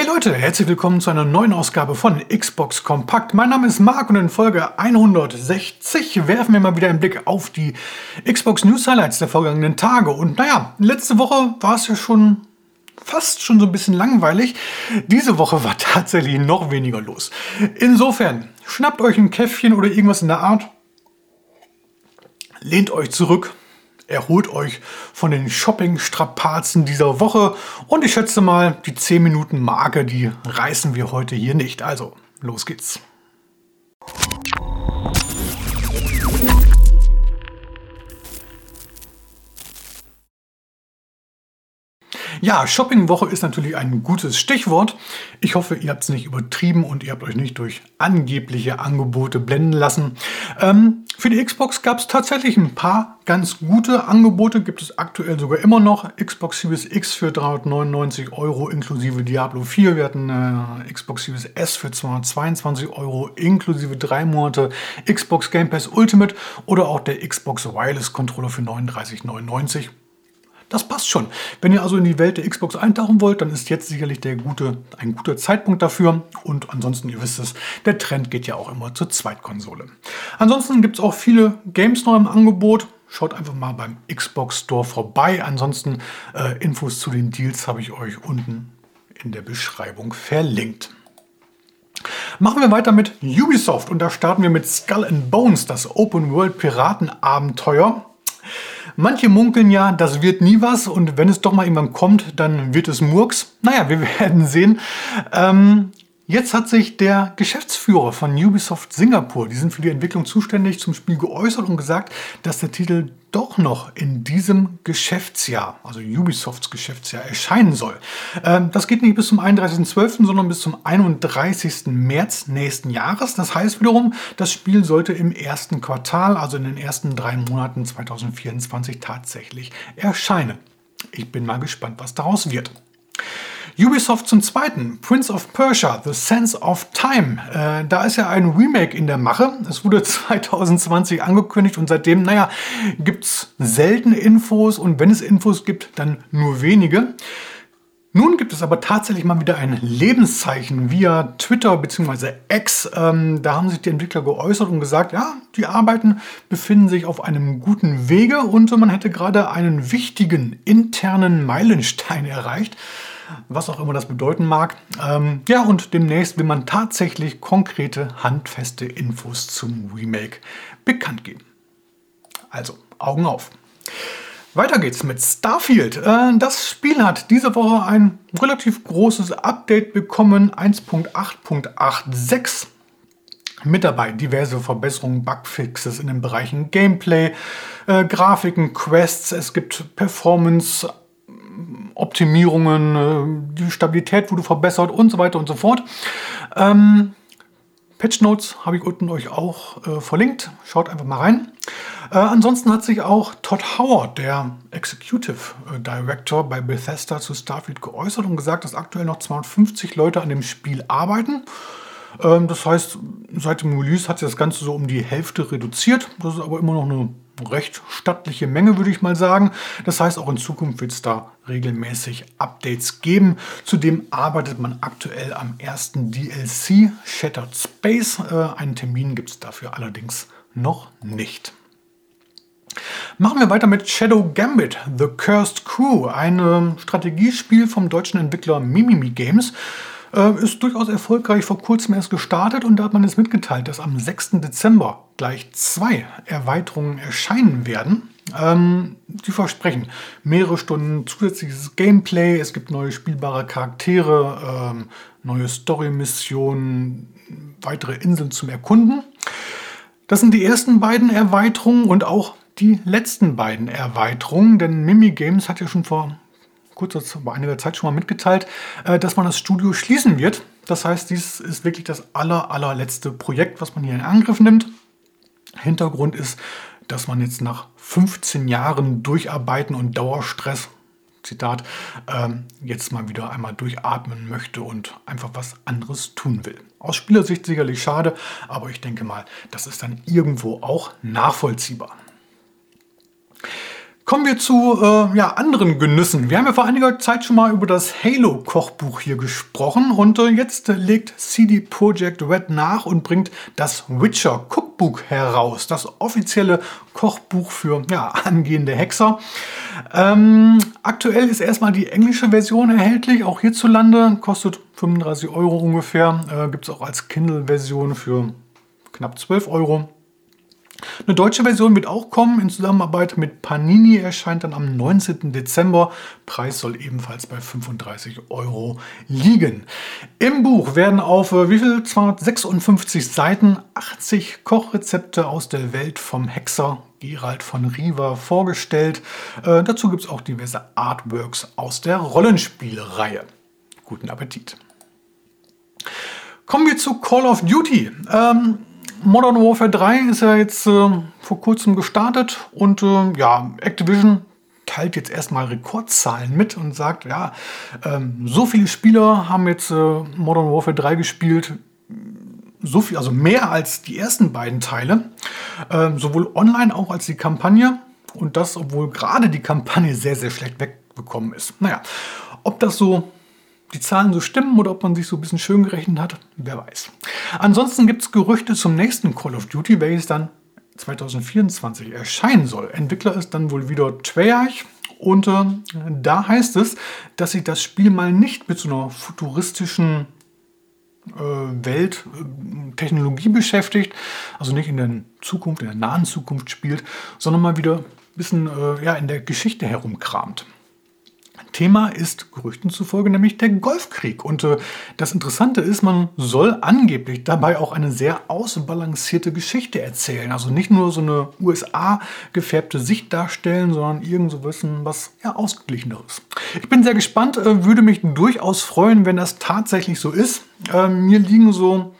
Hey Leute, herzlich willkommen zu einer neuen Ausgabe von Xbox Kompakt. Mein Name ist Marc und in Folge 160 werfen wir mal wieder einen Blick auf die Xbox News Highlights der vergangenen Tage. Und naja, letzte Woche war es ja schon fast schon so ein bisschen langweilig. Diese Woche war tatsächlich noch weniger los. Insofern, schnappt euch ein Käffchen oder irgendwas in der Art, lehnt euch zurück erholt euch von den Shopping-Strapazen dieser Woche und ich schätze mal, die 10 Minuten Marke, die reißen wir heute hier nicht. Also, los geht's. Ja, Shoppingwoche ist natürlich ein gutes Stichwort. Ich hoffe, ihr habt es nicht übertrieben und ihr habt euch nicht durch angebliche Angebote blenden lassen. Ähm, für die Xbox gab es tatsächlich ein paar ganz gute Angebote, gibt es aktuell sogar immer noch. Xbox Series X für 399 Euro inklusive Diablo 4. Wir hatten äh, Xbox Series S für 222 Euro inklusive drei Monate Xbox Game Pass Ultimate oder auch der Xbox Wireless Controller für 39,99. Das passt schon. Wenn ihr also in die Welt der Xbox eintauchen wollt, dann ist jetzt sicherlich der gute, ein guter Zeitpunkt dafür. Und ansonsten, ihr wisst es, der Trend geht ja auch immer zur Zweitkonsole. Ansonsten gibt es auch viele Games neu im Angebot. Schaut einfach mal beim Xbox Store vorbei. Ansonsten äh, Infos zu den Deals habe ich euch unten in der Beschreibung verlinkt. Machen wir weiter mit Ubisoft und da starten wir mit Skull and Bones, das Open World Piratenabenteuer. Manche munkeln ja, das wird nie was und wenn es doch mal irgendwann kommt, dann wird es Murks. Naja, wir werden sehen. Ähm, Jetzt hat sich der Geschäftsführer von Ubisoft Singapur, die sind für die Entwicklung zuständig, zum Spiel geäußert und gesagt, dass der Titel doch noch in diesem Geschäftsjahr, also Ubisofts Geschäftsjahr, erscheinen soll. Ähm, das geht nicht bis zum 31.12., sondern bis zum 31. März nächsten Jahres. Das heißt wiederum, das Spiel sollte im ersten Quartal, also in den ersten drei Monaten 2024 tatsächlich erscheinen. Ich bin mal gespannt, was daraus wird. Ubisoft zum Zweiten, Prince of Persia, The Sense of Time. Äh, da ist ja ein Remake in der Mache. Es wurde 2020 angekündigt und seitdem, naja, gibt es selten Infos und wenn es Infos gibt, dann nur wenige. Nun gibt es aber tatsächlich mal wieder ein Lebenszeichen via Twitter bzw. X. Ähm, da haben sich die Entwickler geäußert und gesagt, ja, die Arbeiten befinden sich auf einem guten Wege und man hätte gerade einen wichtigen internen Meilenstein erreicht was auch immer das bedeuten mag. Ähm, ja, und demnächst will man tatsächlich konkrete, handfeste Infos zum Remake bekannt geben. Also, Augen auf. Weiter geht's mit Starfield. Äh, das Spiel hat diese Woche ein relativ großes Update bekommen, 1.8.86 mit dabei diverse Verbesserungen, Bugfixes in den Bereichen Gameplay, äh, Grafiken, Quests, es gibt Performance Optimierungen, äh, die Stabilität wurde verbessert und so weiter und so fort. Ähm, Patch Notes habe ich unten euch auch äh, verlinkt. Schaut einfach mal rein. Äh, ansonsten hat sich auch Todd Howard, der Executive äh, Director bei Bethesda zu Starfield geäußert und gesagt, dass aktuell noch 250 Leute an dem Spiel arbeiten. Ähm, das heißt, seit dem Release hat sich das Ganze so um die Hälfte reduziert. Das ist aber immer noch eine recht stattliche Menge, würde ich mal sagen. Das heißt, auch in Zukunft wird es da regelmäßig Updates geben. Zudem arbeitet man aktuell am ersten DLC Shattered Space. Äh, einen Termin gibt es dafür allerdings noch nicht. Machen wir weiter mit Shadow Gambit, The Cursed Crew, ein Strategiespiel vom deutschen Entwickler Mimimi Games. Äh, ist durchaus erfolgreich vor kurzem erst gestartet und da hat man jetzt mitgeteilt, dass am 6. Dezember gleich zwei Erweiterungen erscheinen werden. Ähm, die versprechen mehrere Stunden zusätzliches Gameplay, es gibt neue spielbare Charaktere, ähm, neue Story-Missionen, weitere Inseln zum Erkunden. Das sind die ersten beiden Erweiterungen und auch die letzten beiden Erweiterungen, denn Mimi Games hat ja schon vor kurzer, vor einiger Zeit schon mal mitgeteilt, äh, dass man das Studio schließen wird. Das heißt, dies ist wirklich das aller, allerletzte Projekt, was man hier in Angriff nimmt. Hintergrund ist, dass man jetzt nach 15 Jahren Durcharbeiten und Dauerstress, Zitat, ähm, jetzt mal wieder einmal durchatmen möchte und einfach was anderes tun will. Aus Spielersicht sicherlich schade, aber ich denke mal, das ist dann irgendwo auch nachvollziehbar. Kommen wir zu äh, ja, anderen Genüssen. Wir haben ja vor einiger Zeit schon mal über das Halo-Kochbuch hier gesprochen und äh, jetzt legt CD Projekt Red nach und bringt das Witcher Cookbook heraus. Das offizielle Kochbuch für ja, angehende Hexer. Ähm, aktuell ist erstmal die englische Version erhältlich, auch hierzulande. Kostet 35 Euro ungefähr. Äh, Gibt es auch als Kindle-Version für knapp 12 Euro. Eine deutsche Version wird auch kommen in Zusammenarbeit mit Panini, erscheint dann am 19. Dezember. Preis soll ebenfalls bei 35 Euro liegen. Im Buch werden auf äh, wie viel? 256 Seiten 80 Kochrezepte aus der Welt vom Hexer Gerald von Riva vorgestellt. Äh, dazu gibt es auch diverse Artworks aus der Rollenspielreihe. Guten Appetit! Kommen wir zu Call of Duty. Ähm, Modern Warfare 3 ist ja jetzt äh, vor kurzem gestartet und äh, ja, Activision teilt jetzt erstmal Rekordzahlen mit und sagt, ja, ähm, so viele Spieler haben jetzt äh, Modern Warfare 3 gespielt, so viel, also mehr als die ersten beiden Teile, ähm, sowohl online auch als die Kampagne und das, obwohl gerade die Kampagne sehr, sehr schlecht wegbekommen ist. Naja, ob das so die Zahlen so stimmen oder ob man sich so ein bisschen schön gerechnet hat, wer weiß. Ansonsten gibt es Gerüchte zum nächsten Call of Duty, welches dann 2024 erscheinen soll. Entwickler ist dann wohl wieder Treyarch und äh, da heißt es, dass sich das Spiel mal nicht mit so einer futuristischen äh, Welt, äh, beschäftigt, also nicht in der Zukunft, in der nahen Zukunft spielt, sondern mal wieder ein bisschen äh, ja, in der Geschichte herumkramt. Thema ist Gerüchten zufolge nämlich der Golfkrieg. Und äh, das Interessante ist, man soll angeblich dabei auch eine sehr ausbalancierte Geschichte erzählen. Also nicht nur so eine USA gefärbte Sicht darstellen, sondern irgend so wissen, was ja ausgeglicheneres. Ich bin sehr gespannt, äh, würde mich durchaus freuen, wenn das tatsächlich so ist. Äh, mir liegen so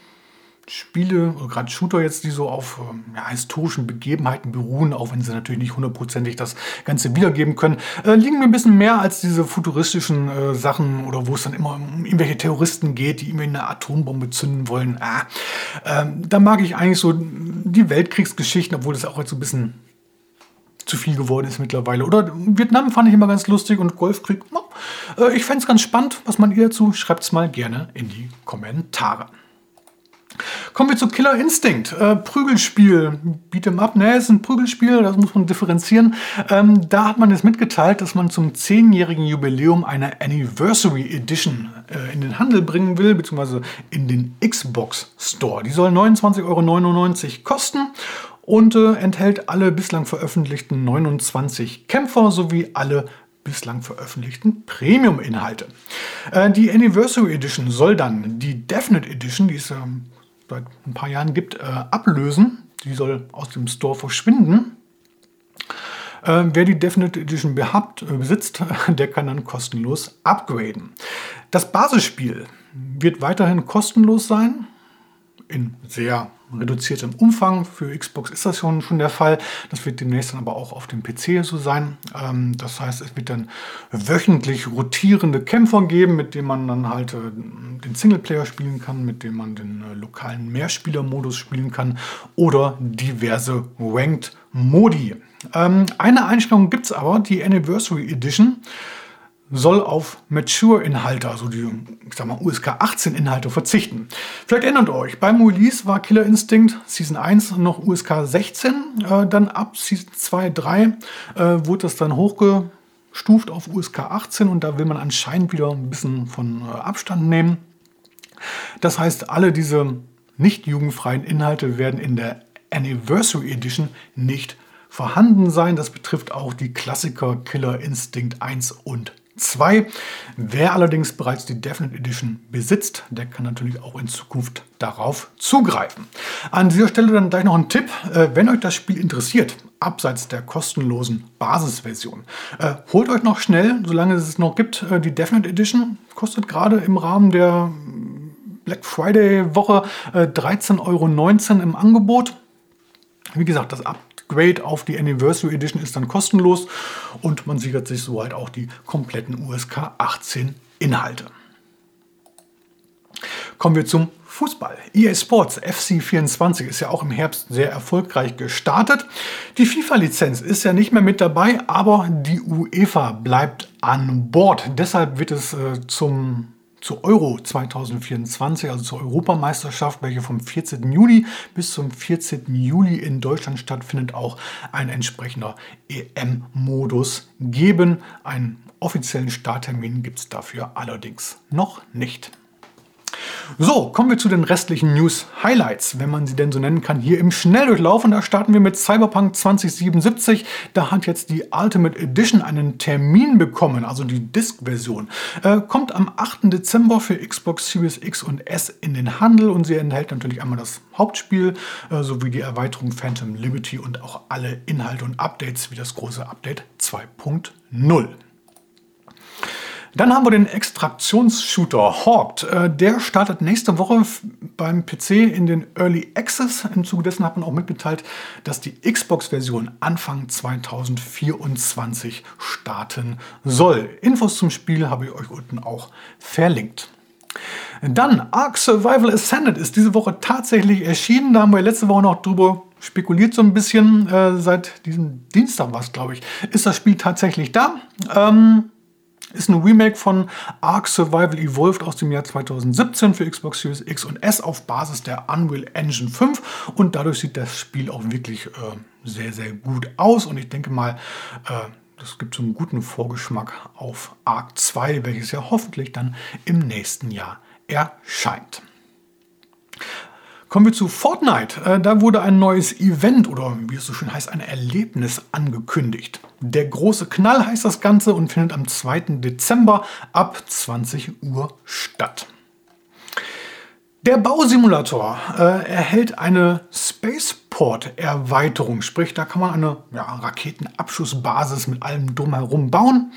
Spiele, gerade Shooter jetzt, die so auf ähm, ja, historischen Begebenheiten beruhen, auch wenn sie natürlich nicht hundertprozentig das Ganze wiedergeben können, äh, liegen mir ein bisschen mehr als diese futuristischen äh, Sachen oder wo es dann immer um irgendwelche Terroristen geht, die irgendwie eine Atombombe zünden wollen. Ah, ähm, da mag ich eigentlich so die Weltkriegsgeschichten, obwohl das auch jetzt so ein bisschen zu viel geworden ist mittlerweile. Oder Vietnam fand ich immer ganz lustig und Golfkrieg. Äh, ich fände es ganz spannend. Was man ihr dazu? Schreibt es mal gerne in die Kommentare. Kommen wir zu Killer Instinct. Äh, Prügelspiel. Beat'em up. Ne, ist ein Prügelspiel, das muss man differenzieren. Ähm, da hat man jetzt mitgeteilt, dass man zum 10-jährigen Jubiläum eine Anniversary Edition äh, in den Handel bringen will, beziehungsweise in den Xbox Store. Die soll 29,99 Euro kosten und äh, enthält alle bislang veröffentlichten 29 Kämpfer sowie alle bislang veröffentlichten Premium-Inhalte. Äh, die Anniversary Edition soll dann die Definite Edition, die ist ähm, seit ein paar Jahren gibt, äh, ablösen. Die soll aus dem Store verschwinden. Äh, wer die Definite Edition behabt, äh, besitzt, der kann dann kostenlos upgraden. Das Basisspiel wird weiterhin kostenlos sein, in sehr reduziertem Umfang. Für Xbox ist das schon, schon der Fall. Das wird demnächst dann aber auch auf dem PC so sein. Ähm, das heißt, es wird dann wöchentlich rotierende Kämpfer geben, mit denen man dann halt äh, den Singleplayer spielen kann, mit dem man den äh, lokalen Mehrspieler-Modus spielen kann oder diverse Ranked Modi. Ähm, eine Einstellung gibt es aber, die Anniversary Edition soll auf Mature-Inhalte, also die ich sag mal, USK 18-Inhalte verzichten. Vielleicht erinnert euch, beim Release war Killer Instinct Season 1 noch USK 16, äh, dann ab Season 2, 3 äh, wurde das dann hochgestuft auf USK 18 und da will man anscheinend wieder ein bisschen von äh, Abstand nehmen. Das heißt, alle diese nicht jugendfreien Inhalte werden in der Anniversary Edition nicht vorhanden sein. Das betrifft auch die Klassiker Killer Instinct 1 und 2. Wer allerdings bereits die Definite Edition besitzt, der kann natürlich auch in Zukunft darauf zugreifen. An dieser Stelle dann gleich noch ein Tipp, äh, wenn euch das Spiel interessiert, abseits der kostenlosen Basisversion, äh, holt euch noch schnell, solange es es noch gibt, äh, die Definite Edition. Kostet gerade im Rahmen der Black Friday Woche 13,19 Euro im Angebot. Wie gesagt, das Upgrade auf die Anniversary Edition ist dann kostenlos und man sichert sich so halt auch die kompletten USK 18 Inhalte. Kommen wir zum Fußball. EA Sports FC24 ist ja auch im Herbst sehr erfolgreich gestartet. Die FIFA-Lizenz ist ja nicht mehr mit dabei, aber die UEFA bleibt an Bord. Deshalb wird es äh, zum zur Euro 2024, also zur Europameisterschaft, welche vom 14. Juni bis zum 14. Juli in Deutschland stattfindet, auch ein entsprechender EM-Modus geben. Einen offiziellen Starttermin gibt es dafür allerdings noch nicht. So, kommen wir zu den restlichen News-Highlights, wenn man sie denn so nennen kann, hier im Schnelldurchlauf. Und da starten wir mit Cyberpunk 2077. Da hat jetzt die Ultimate Edition einen Termin bekommen, also die Disk-Version. Äh, kommt am 8. Dezember für Xbox Series X und S in den Handel und sie enthält natürlich einmal das Hauptspiel äh, sowie die Erweiterung Phantom Liberty und auch alle Inhalte und Updates wie das große Update 2.0. Dann haben wir den Extraktionsshooter Hawked. Äh, der startet nächste Woche beim PC in den Early Access. Im Zuge dessen hat man auch mitgeteilt, dass die Xbox-Version Anfang 2024 starten soll. Infos zum Spiel habe ich euch unten auch verlinkt. Dann Ark Survival Ascended ist diese Woche tatsächlich erschienen. Da haben wir letzte Woche noch drüber spekuliert so ein bisschen. Äh, seit diesem Dienstag war es, glaube ich, ist das Spiel tatsächlich da. Ähm, ist ein Remake von Ark Survival Evolved aus dem Jahr 2017 für Xbox Series X und S auf Basis der Unreal Engine 5 und dadurch sieht das Spiel auch wirklich äh, sehr, sehr gut aus und ich denke mal, äh, das gibt so einen guten Vorgeschmack auf Ark 2, welches ja hoffentlich dann im nächsten Jahr erscheint. Kommen wir zu Fortnite. Äh, da wurde ein neues Event oder wie es so schön heißt, ein Erlebnis angekündigt. Der große Knall heißt das Ganze und findet am 2. Dezember ab 20 Uhr statt. Der Bausimulator äh, erhält eine Spaceport-Erweiterung, sprich, da kann man eine ja, Raketenabschussbasis mit allem drumherum bauen.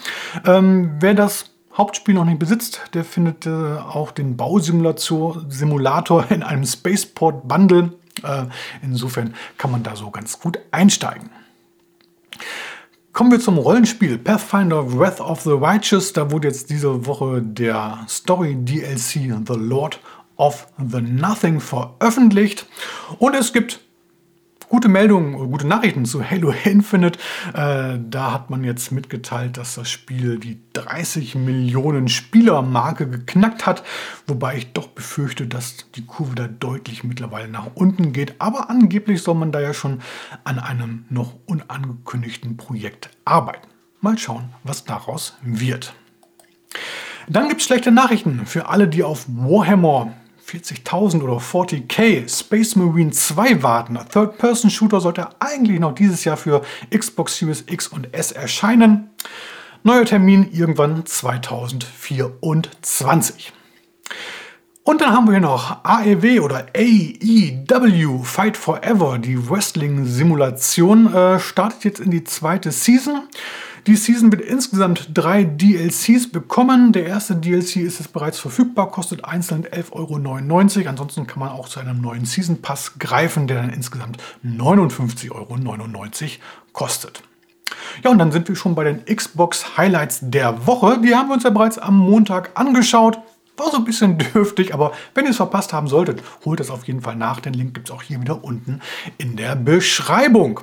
Ähm, wer das Hauptspiel noch nicht besitzt, der findet äh, auch den Bausimulator in einem Spaceport Bundle. Äh, insofern kann man da so ganz gut einsteigen. Kommen wir zum Rollenspiel Pathfinder Wrath of the Righteous. Da wurde jetzt diese Woche der Story DLC The Lord of the Nothing veröffentlicht. Und es gibt gute Meldungen, gute Nachrichten zu Halo Infinite. Äh, da hat man jetzt mitgeteilt, dass das Spiel die 30 Millionen Spieler-Marke geknackt hat, wobei ich doch befürchte, dass die Kurve da deutlich mittlerweile nach unten geht. Aber angeblich soll man da ja schon an einem noch unangekündigten Projekt arbeiten. Mal schauen, was daraus wird. Dann gibt es schlechte Nachrichten für alle, die auf Warhammer 40.000 oder 40k Space Marine 2 warten. Third-Person-Shooter sollte eigentlich noch dieses Jahr für Xbox Series X und S erscheinen. Neuer Termin irgendwann 2024. Und dann haben wir hier noch AEW oder AEW Fight Forever. Die Wrestling-Simulation äh, startet jetzt in die zweite Season. Die Season wird insgesamt drei DLCs bekommen. Der erste DLC ist jetzt bereits verfügbar, kostet einzeln 11,99 Euro. Ansonsten kann man auch zu einem neuen Season Pass greifen, der dann insgesamt 59,99 Euro kostet. Ja, und dann sind wir schon bei den Xbox Highlights der Woche. Die haben wir uns ja bereits am Montag angeschaut. War so ein bisschen dürftig, aber wenn ihr es verpasst haben solltet, holt es auf jeden Fall nach. Den Link gibt es auch hier wieder unten in der Beschreibung.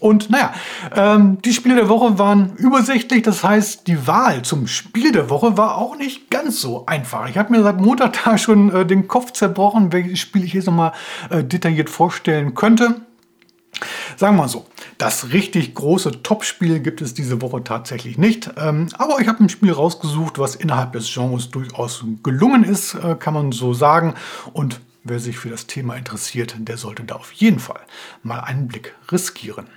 Und naja, ähm, die Spiele der Woche waren übersichtlich. Das heißt, die Wahl zum Spiel der Woche war auch nicht ganz so einfach. Ich habe mir seit Montag da schon äh, den Kopf zerbrochen, welches Spiel ich jetzt nochmal äh, detailliert vorstellen könnte. Sagen wir mal so, das richtig große Top-Spiel gibt es diese Woche tatsächlich nicht. Ähm, aber ich habe ein Spiel rausgesucht, was innerhalb des Genres durchaus gelungen ist, äh, kann man so sagen. Und wer sich für das Thema interessiert, der sollte da auf jeden Fall mal einen Blick riskieren.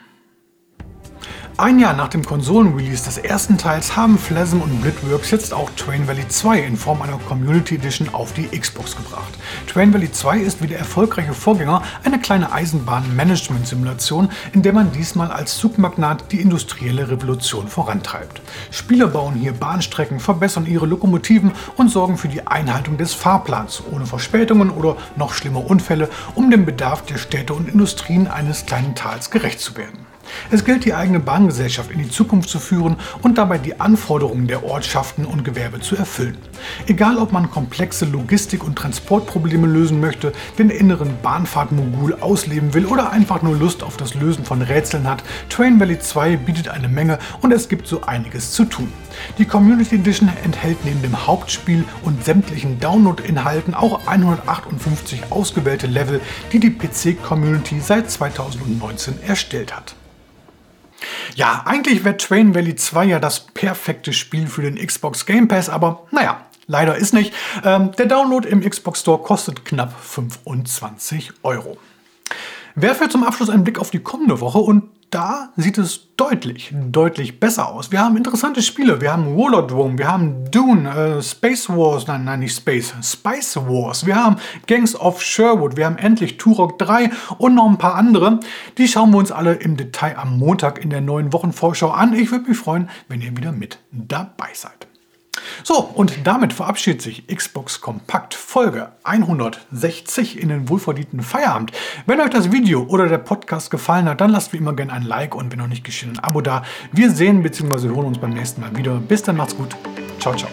Ein Jahr nach dem Konsolenrelease des ersten Teils haben Phlasm und Blitworks jetzt auch Train Valley 2 in Form einer Community Edition auf die Xbox gebracht. Train Valley 2 ist wie der erfolgreiche Vorgänger eine kleine Eisenbahn-Management-Simulation, in der man diesmal als Zugmagnat die industrielle Revolution vorantreibt. Spieler bauen hier Bahnstrecken, verbessern ihre Lokomotiven und sorgen für die Einhaltung des Fahrplans, ohne Verspätungen oder noch schlimmer Unfälle, um dem Bedarf der Städte und Industrien eines kleinen Tals gerecht zu werden. Es gilt, die eigene Bahngesellschaft in die Zukunft zu führen und dabei die Anforderungen der Ortschaften und Gewerbe zu erfüllen. Egal, ob man komplexe Logistik- und Transportprobleme lösen möchte, den inneren Bahnfahrtmogul ausleben will oder einfach nur Lust auf das Lösen von Rätseln hat, Train Valley 2 bietet eine Menge und es gibt so einiges zu tun. Die Community Edition enthält neben dem Hauptspiel und sämtlichen Download-Inhalten auch 158 ausgewählte Level, die die PC-Community seit 2019 erstellt hat. Ja, eigentlich wäre Train Valley 2 ja das perfekte Spiel für den Xbox Game Pass, aber naja, leider ist nicht. Ähm, der Download im Xbox Store kostet knapp 25 Euro. Werfe zum Abschluss einen Blick auf die kommende Woche und da sieht es deutlich, deutlich besser aus. Wir haben interessante Spiele. Wir haben Rollerdrome, wir haben Dune, äh, Space Wars, nein, nein, nicht Space, Spice Wars. Wir haben Gangs of Sherwood, wir haben endlich Turok 3 und noch ein paar andere. Die schauen wir uns alle im Detail am Montag in der neuen Wochenvorschau an. Ich würde mich freuen, wenn ihr wieder mit dabei seid. So, und damit verabschiedet sich Xbox Kompakt Folge 160 in den wohlverdienten Feierabend. Wenn euch das Video oder der Podcast gefallen hat, dann lasst wie immer gerne ein Like und wenn noch nicht geschehen, ein Abo da. Wir sehen bzw. hören uns beim nächsten Mal wieder. Bis dann, macht's gut. Ciao, ciao.